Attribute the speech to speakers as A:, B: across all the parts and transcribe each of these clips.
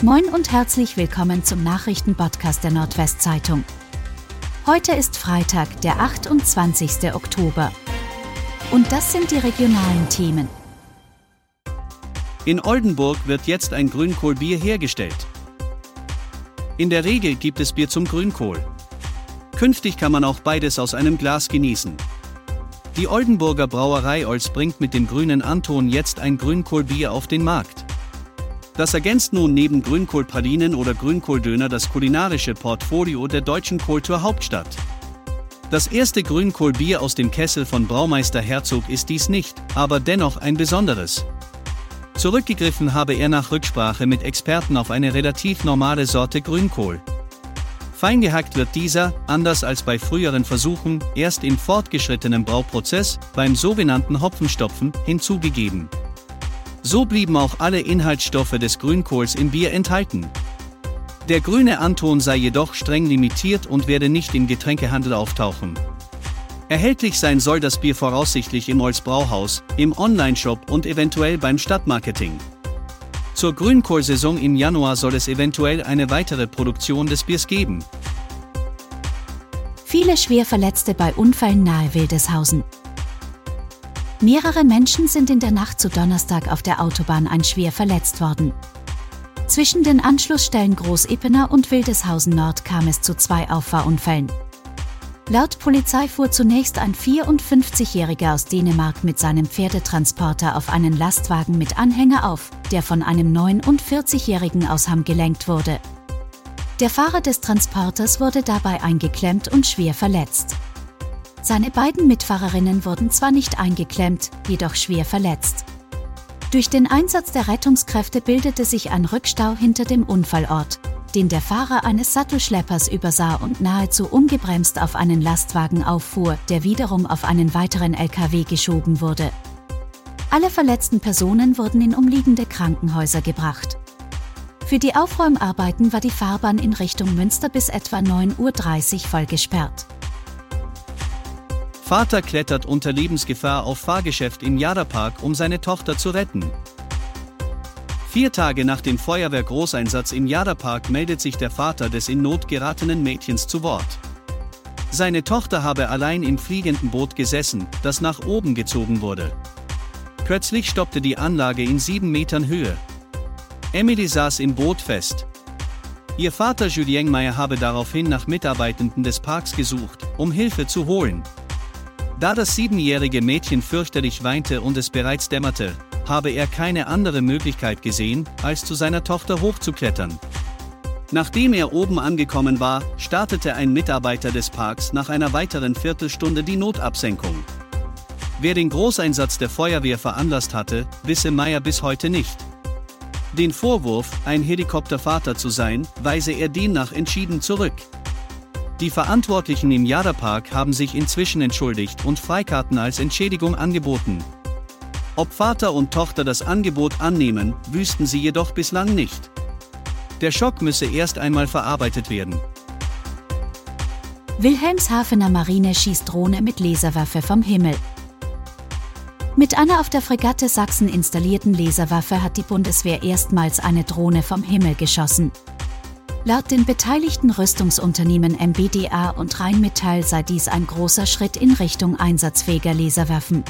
A: Moin und herzlich willkommen zum Nachrichtenpodcast der Nordwestzeitung. Heute ist Freitag, der 28. Oktober. Und das sind die regionalen Themen.
B: In Oldenburg wird jetzt ein Grünkohlbier hergestellt. In der Regel gibt es Bier zum Grünkohl. Künftig kann man auch beides aus einem Glas genießen. Die Oldenburger Brauerei Olz bringt mit dem grünen Anton jetzt ein Grünkohlbier auf den Markt. Das ergänzt nun neben Grünkohlpralinen oder Grünkohldöner das kulinarische Portfolio der deutschen Kultur Hauptstadt. Das erste Grünkohlbier aus dem Kessel von Braumeister Herzog ist dies nicht, aber dennoch ein besonderes. Zurückgegriffen habe er nach Rücksprache mit Experten auf eine relativ normale Sorte Grünkohl. Feingehackt wird dieser, anders als bei früheren Versuchen, erst im fortgeschrittenen Brauprozess, beim sogenannten Hopfenstopfen, hinzugegeben. So blieben auch alle Inhaltsstoffe des Grünkohls im Bier enthalten. Der grüne Anton sei jedoch streng limitiert und werde nicht im Getränkehandel auftauchen. Erhältlich sein soll das Bier voraussichtlich im Olz Brauhaus, im Onlineshop und eventuell beim Stadtmarketing. Zur Grünkohlsaison im Januar soll es eventuell eine weitere Produktion des Biers geben.
A: Viele Schwerverletzte bei Unfällen nahe Wildeshausen. Mehrere Menschen sind in der Nacht zu Donnerstag auf der Autobahn schwer verletzt worden. Zwischen den Anschlussstellen Groß-Ippener und Wildeshausen Nord kam es zu zwei Auffahrunfällen. Laut Polizei fuhr zunächst ein 54-Jähriger aus Dänemark mit seinem Pferdetransporter auf einen Lastwagen mit Anhänger auf, der von einem 49-Jährigen aus Hamm gelenkt wurde. Der Fahrer des Transporters wurde dabei eingeklemmt und schwer verletzt. Seine beiden Mitfahrerinnen wurden zwar nicht eingeklemmt, jedoch schwer verletzt. Durch den Einsatz der Rettungskräfte bildete sich ein Rückstau hinter dem Unfallort, den der Fahrer eines Sattelschleppers übersah und nahezu ungebremst auf einen Lastwagen auffuhr, der wiederum auf einen weiteren LKW geschoben wurde. Alle verletzten Personen wurden in umliegende Krankenhäuser gebracht. Für die Aufräumarbeiten war die Fahrbahn in Richtung Münster bis etwa 9.30 Uhr voll gesperrt.
B: Vater klettert unter Lebensgefahr auf Fahrgeschäft im Jadapark, um seine Tochter zu retten. Vier Tage nach dem Feuerwehrgroßeinsatz im Jadapark meldet sich der Vater des in Not geratenen Mädchens zu Wort. Seine Tochter habe allein im fliegenden Boot gesessen, das nach oben gezogen wurde. Plötzlich stoppte die Anlage in sieben Metern Höhe. Emily saß im Boot fest. Ihr Vater Julien Meyer habe daraufhin nach Mitarbeitenden des Parks gesucht, um Hilfe zu holen. Da das siebenjährige Mädchen fürchterlich weinte und es bereits dämmerte, habe er keine andere Möglichkeit gesehen, als zu seiner Tochter hochzuklettern. Nachdem er oben angekommen war, startete ein Mitarbeiter des Parks nach einer weiteren Viertelstunde die Notabsenkung. Wer den Großeinsatz der Feuerwehr veranlasst hatte, wisse Meyer bis heute nicht. Den Vorwurf, ein Helikoptervater zu sein, weise er demnach entschieden zurück. Die Verantwortlichen im Jada-Park haben sich inzwischen entschuldigt und Freikarten als Entschädigung angeboten. Ob Vater und Tochter das Angebot annehmen, wüssten sie jedoch bislang nicht. Der Schock müsse erst einmal verarbeitet werden.
A: Wilhelmshavener Marine schießt Drohne mit Laserwaffe vom Himmel. Mit einer auf der Fregatte Sachsen installierten Laserwaffe hat die Bundeswehr erstmals eine Drohne vom Himmel geschossen. Laut den beteiligten Rüstungsunternehmen MBDA und Rheinmetall sei dies ein großer Schritt in Richtung einsatzfähiger Laserwaffen.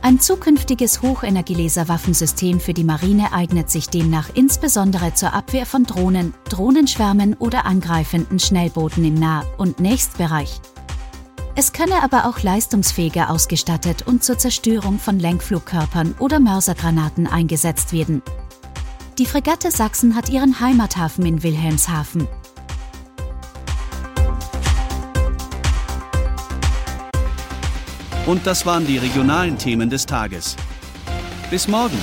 A: Ein zukünftiges Hochenergielaserwaffensystem für die Marine eignet sich demnach insbesondere zur Abwehr von Drohnen, Drohnenschwärmen oder angreifenden Schnellbooten im Nah- und Nächstbereich. Es könne aber auch leistungsfähiger ausgestattet und zur Zerstörung von Lenkflugkörpern oder Mörsergranaten eingesetzt werden. Die Fregatte Sachsen hat ihren Heimathafen in Wilhelmshaven.
B: Und das waren die regionalen Themen des Tages. Bis morgen!